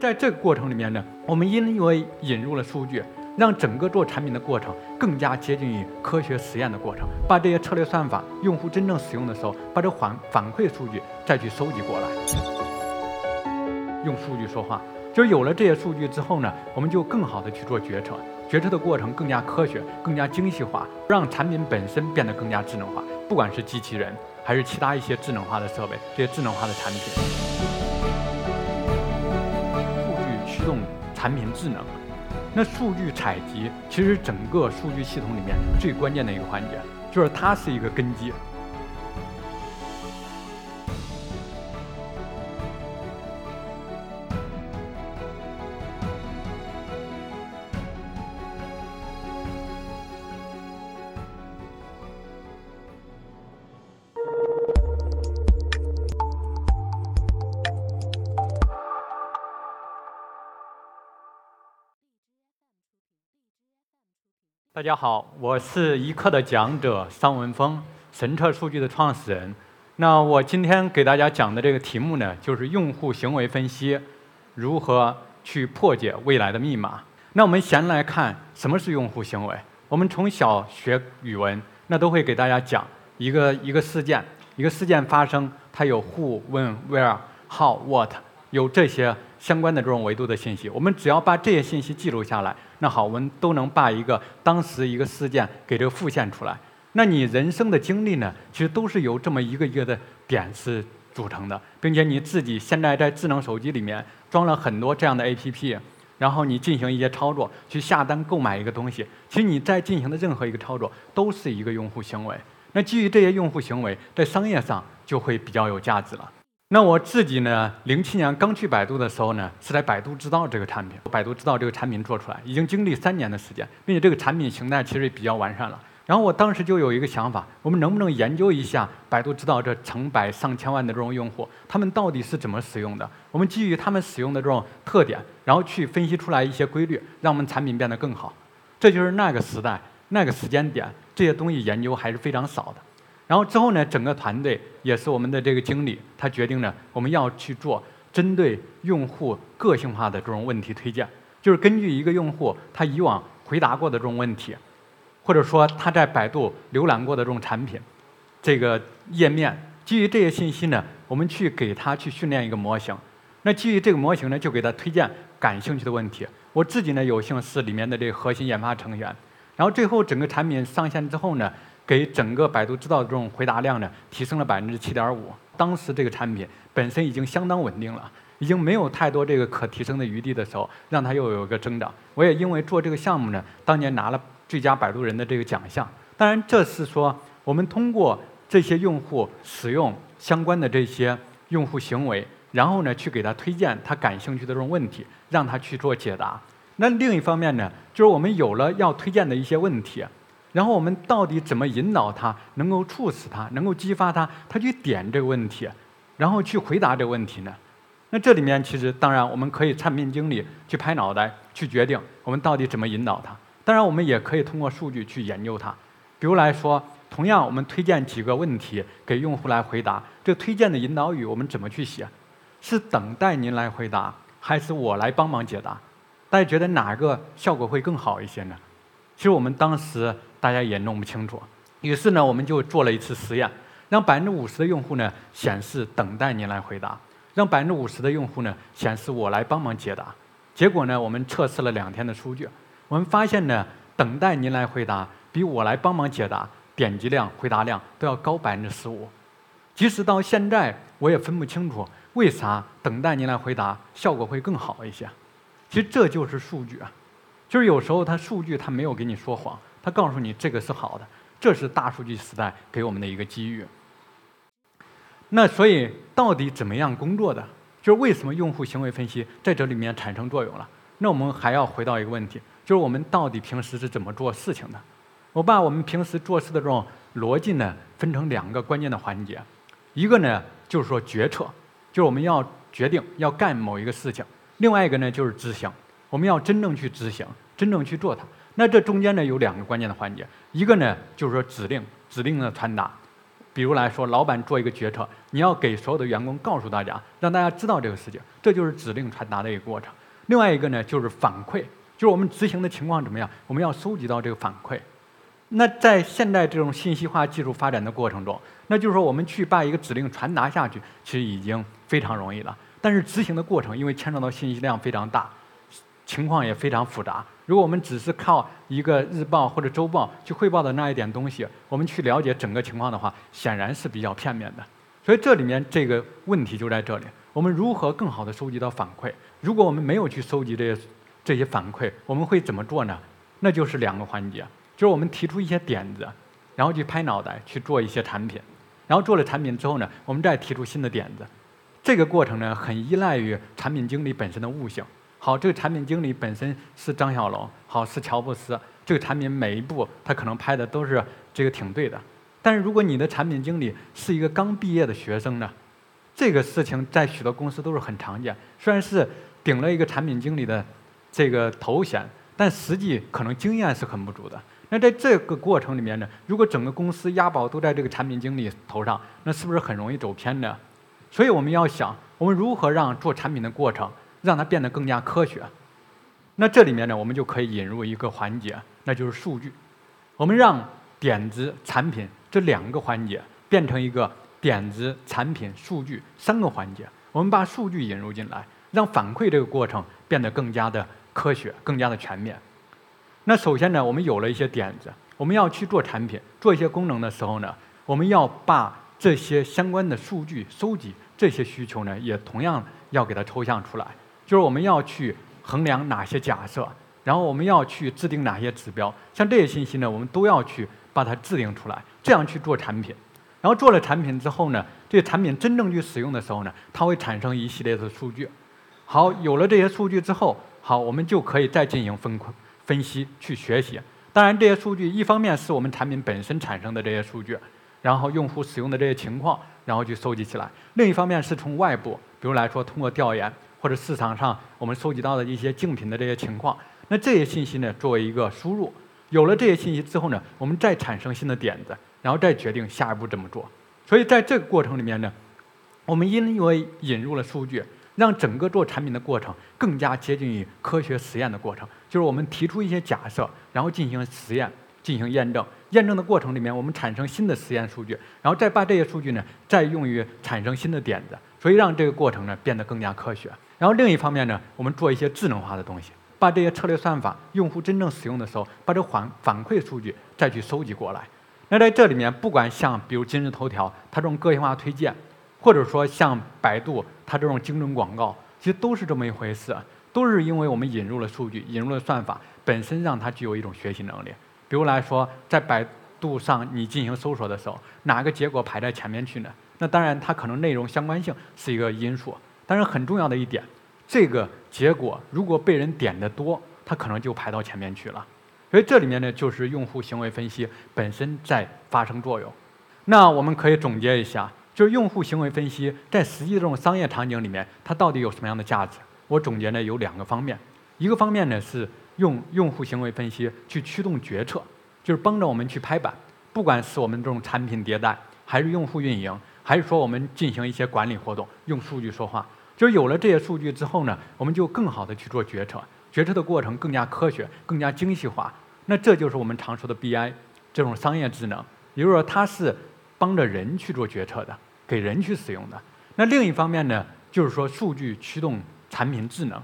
在这个过程里面呢，我们因为引入了数据，让整个做产品的过程更加接近于科学实验的过程，把这些策略算法，用户真正使用的时候，把这反反馈数据再去收集过来，用数据说话。就有了这些数据之后呢，我们就更好的去做决策，决策的过程更加科学、更加精细化，让产品本身变得更加智能化。不管是机器人，还是其他一些智能化的设备，这些智能化的产品，用产品智能。那数据采集其实整个数据系统里面最关键的一个环节，就是它是一个根基。大家好，我是一课的讲者桑文峰，神策数据的创始人。那我今天给大家讲的这个题目呢，就是用户行为分析，如何去破解未来的密码。那我们先来看什么是用户行为。我们从小学语文，那都会给大家讲一个一个事件，一个事件发生，它有 who、when、where、how、what，有这些相关的这种维度的信息。我们只要把这些信息记录下来。那好，我们都能把一个当时一个事件给这个复现出来。那你人生的经历呢，其实都是由这么一个一个的点是组成的，并且你自己现在在智能手机里面装了很多这样的 APP，然后你进行一些操作，去下单购买一个东西，其实你在进行的任何一个操作都是一个用户行为。那基于这些用户行为，在商业上就会比较有价值了。那我自己呢？零七年刚去百度的时候呢，是在百度知道这个产品。百度知道这个产品做出来，已经经历三年的时间，并且这个产品形态其实比较完善了。然后我当时就有一个想法：我们能不能研究一下百度知道这成百上千万的这种用户，他们到底是怎么使用的？我们基于他们使用的这种特点，然后去分析出来一些规律，让我们产品变得更好。这就是那个时代、那个时间点，这些东西研究还是非常少的。然后之后呢，整个团队也是我们的这个经理，他决定呢，我们要去做针对用户个性化的这种问题推荐，就是根据一个用户他以往回答过的这种问题，或者说他在百度浏览过的这种产品，这个页面，基于这些信息呢，我们去给他去训练一个模型。那基于这个模型呢，就给他推荐感兴趣的问题。我自己呢，有幸是里面的这个核心研发成员。然后最后整个产品上线之后呢。给整个百度知道的这种回答量呢，提升了百分之七点五。当时这个产品本身已经相当稳定了，已经没有太多这个可提升的余地的时候，让它又有一个增长。我也因为做这个项目呢，当年拿了最佳百度人的这个奖项。当然，这是说我们通过这些用户使用相关的这些用户行为，然后呢，去给他推荐他感兴趣的这种问题，让他去做解答。那另一方面呢，就是我们有了要推荐的一些问题。然后我们到底怎么引导他，能够促使他，能够激发他，他去点这个问题，然后去回答这个问题呢？那这里面其实当然我们可以产品经理去拍脑袋去决定我们到底怎么引导他。当然我们也可以通过数据去研究它。比如来说，同样我们推荐几个问题给用户来回答，这推荐的引导语我们怎么去写？是等待您来回答，还是我来帮忙解答？大家觉得哪个效果会更好一些呢？其实我们当时。大家也弄不清楚，于是呢，我们就做了一次实验，让百分之五十的用户呢显示等待您来回答，让百分之五十的用户呢显示我来帮忙解答。结果呢，我们测试了两天的数据，我们发现呢，等待您来回答比我来帮忙解答点击量、回答量都要高百分之十五。即使到现在，我也分不清楚为啥等待您来回答效果会更好一些。其实这就是数据啊，就是有时候它数据它没有给你说谎。他告诉你这个是好的，这是大数据时代给我们的一个机遇。那所以到底怎么样工作的？就是为什么用户行为分析在这里面产生作用了？那我们还要回到一个问题，就是我们到底平时是怎么做事情的？我把我们平时做事的这种逻辑呢，分成两个关键的环节。一个呢就是说决策，就是我们要决定要干某一个事情；另外一个呢就是执行，我们要真正去执行，真正去做它。那这中间呢有两个关键的环节，一个呢就是说指令，指令的传达。比如来说，老板做一个决策，你要给所有的员工告诉大家，让大家知道这个事情，这就是指令传达的一个过程。另外一个呢，就是反馈，就是我们执行的情况怎么样，我们要收集到这个反馈。那在现在这种信息化技术发展的过程中，那就是说我们去把一个指令传达下去，其实已经非常容易了。但是执行的过程，因为牵扯到信息量非常大，情况也非常复杂。如果我们只是靠一个日报或者周报去汇报的那一点东西，我们去了解整个情况的话，显然是比较片面的。所以这里面这个问题就在这里：我们如何更好的收集到反馈？如果我们没有去收集这些这些反馈，我们会怎么做呢？那就是两个环节，就是我们提出一些点子，然后去拍脑袋去做一些产品，然后做了产品之后呢，我们再提出新的点子。这个过程呢，很依赖于产品经理本身的悟性。好，这个产品经理本身是张小龙，好是乔布斯，这个产品每一步他可能拍的都是这个挺对的。但是如果你的产品经理是一个刚毕业的学生呢，这个事情在许多公司都是很常见。虽然是顶了一个产品经理的这个头衔，但实际可能经验是很不足的。那在这个过程里面呢，如果整个公司押宝都在这个产品经理头上，那是不是很容易走偏呢？所以我们要想，我们如何让做产品的过程让它变得更加科学？那这里面呢，我们就可以引入一个环节，那就是数据。我们让点子、产品这两个环节变成一个点子、产品、数据三个环节。我们把数据引入进来，让反馈这个过程变得更加的科学、更加的全面。那首先呢，我们有了一些点子，我们要去做产品、做一些功能的时候呢，我们要把这些相关的数据收集，这些需求呢，也同样要给它抽象出来。就是我们要去衡量哪些假设，然后我们要去制定哪些指标，像这些信息呢，我们都要去把它制定出来，这样去做产品。然后做了产品之后呢，这个产品真正去使用的时候呢，它会产生一系列的数据。好，有了这些数据之后，好，我们就可以再进行分分析去学习。当然，这些数据一方面是我们产品本身产生的这些数据。然后用户使用的这些情况，然后去收集起来。另一方面是从外部，比如来说通过调研或者市场上我们收集到的一些竞品的这些情况。那这些信息呢，作为一个输入，有了这些信息之后呢，我们再产生新的点子，然后再决定下一步怎么做。所以在这个过程里面呢，我们因为引入了数据，让整个做产品的过程更加接近于科学实验的过程。就是我们提出一些假设，然后进行实验，进行验证。验证的过程里面，我们产生新的实验数据，然后再把这些数据呢，再用于产生新的点子，所以让这个过程呢变得更加科学。然后另一方面呢，我们做一些智能化的东西，把这些策略算法，用户真正使用的时候，把这反反馈数据再去收集过来。那在这里面，不管像比如今日头条它这种个性化推荐，或者说像百度它这种精准广告，其实都是这么一回事，都是因为我们引入了数据，引入了算法，本身让它具有一种学习能力。比如来说，在百度上你进行搜索的时候，哪个结果排在前面去呢？那当然它可能内容相关性是一个因素，但是很重要的一点，这个结果如果被人点的多，它可能就排到前面去了。所以这里面呢，就是用户行为分析本身在发生作用。那我们可以总结一下，就是用户行为分析在实际这种商业场景里面，它到底有什么样的价值？我总结呢有两个方面，一个方面呢是。用用户行为分析去驱动决策，就是帮着我们去拍板。不管是我们这种产品迭代，还是用户运营，还是说我们进行一些管理活动，用数据说话。就是有了这些数据之后呢，我们就更好的去做决策，决策的过程更加科学、更加精细化。那这就是我们常说的 BI 这种商业智能，也就是说它是帮着人去做决策的，给人去使用的。那另一方面呢，就是说数据驱动产品智能。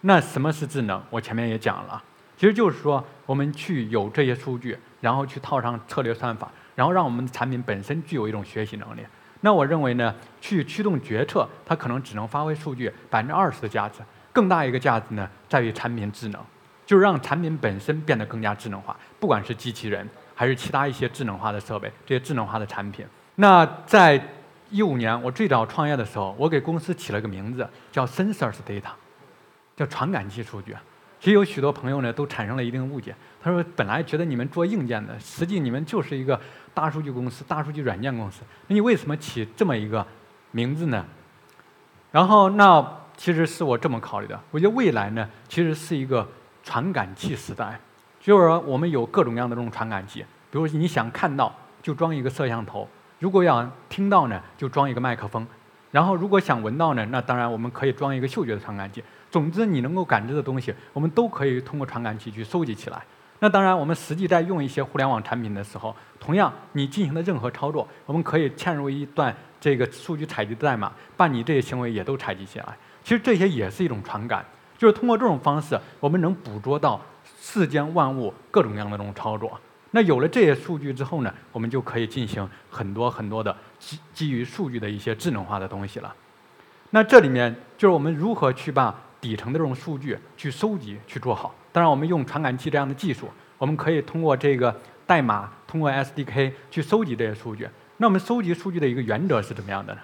那什么是智能？我前面也讲了，其实就是说我们去有这些数据，然后去套上策略算法，然后让我们的产品本身具有一种学习能力。那我认为呢，去驱动决策，它可能只能发挥数据百分之二十的价值，更大一个价值呢，在于产品智能，就是让产品本身变得更加智能化，不管是机器人还是其他一些智能化的设备，这些智能化的产品。那在一五年我最早创业的时候，我给公司起了个名字叫 Sensors Data。叫传感器数据，其实有许多朋友呢都产生了一定误解。他说：“本来觉得你们做硬件的，实际你们就是一个大数据公司、大数据软件公司。那你为什么起这么一个名字呢？”然后，那其实是我这么考虑的。我觉得未来呢，其实是一个传感器时代，就是说我们有各种各样的这种传感器。比如你想看到，就装一个摄像头，如果要听到呢，就装一个麦克风。然后如果想闻到呢，那当然我们可以装一个嗅觉的传感器。总之，你能够感知的东西，我们都可以通过传感器去收集起来。那当然，我们实际在用一些互联网产品的时候，同样你进行的任何操作，我们可以嵌入一段这个数据采集的代码，把你这些行为也都采集起来。其实这些也是一种传感，就是通过这种方式，我们能捕捉到世间万物各种各样的这种操作。那有了这些数据之后呢，我们就可以进行很多很多的基基于数据的一些智能化的东西了。那这里面就是我们如何去把底层的这种数据去收集去做好。当然，我们用传感器这样的技术，我们可以通过这个代码，通过 SDK 去收集这些数据。那我们收集数据的一个原则是怎么样的呢？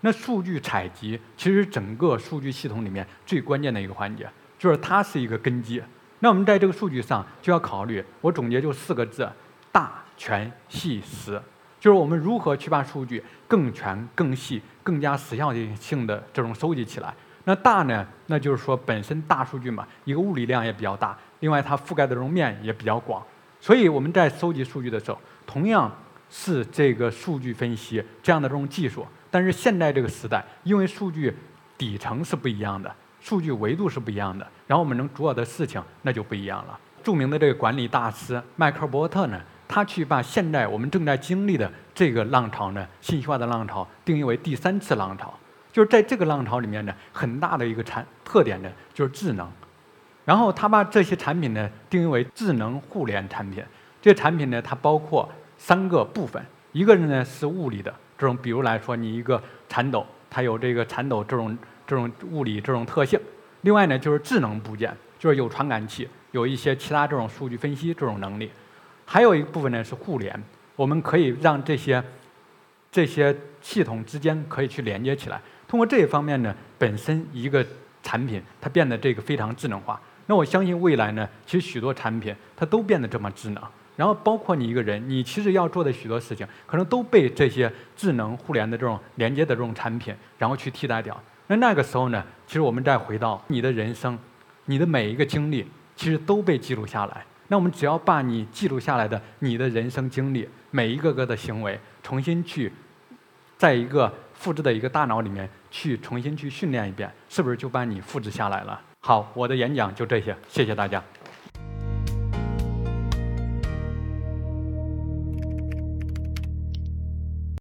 那数据采集其实整个数据系统里面最关键的一个环节，就是它是一个根基。那我们在这个数据上就要考虑，我总结就四个字：大、全、细、实。就是我们如何去把数据更全、更细、更加时效性的这种收集起来。那大呢？那就是说本身大数据嘛，一个物理量也比较大，另外它覆盖的这种面也比较广，所以我们在收集数据的时候，同样是这个数据分析这样的这种技术，但是现在这个时代，因为数据底层是不一样的，数据维度是不一样的，然后我们能做的事情那就不一样了。著名的这个管理大师迈克尔伯特呢，他去把现在我们正在经历的这个浪潮呢，信息化的浪潮定义为第三次浪潮。就是在这个浪潮里面呢，很大的一个产特点呢，就是智能。然后他把这些产品呢定义为智能互联产品。这产品呢，它包括三个部分，一个呢是物理的这种，比如来说，你一个铲斗，它有这个铲斗这种这种物理这种特性。另外呢，就是智能部件，就是有传感器，有一些其他这种数据分析这种能力。还有一部分呢是互联，我们可以让这些这些系统之间可以去连接起来。通过这一方面呢，本身一个产品它变得这个非常智能化。那我相信未来呢，其实许多产品它都变得这么智能。然后包括你一个人，你其实要做的许多事情，可能都被这些智能互联的这种连接的这种产品，然后去替代掉。那那个时候呢，其实我们再回到你的人生，你的每一个经历，其实都被记录下来。那我们只要把你记录下来的你的人生经历，每一个个的行为，重新去在一个。复制的一个大脑里面去重新去训练一遍，是不是就把你复制下来了？好，我的演讲就这些，谢谢大家。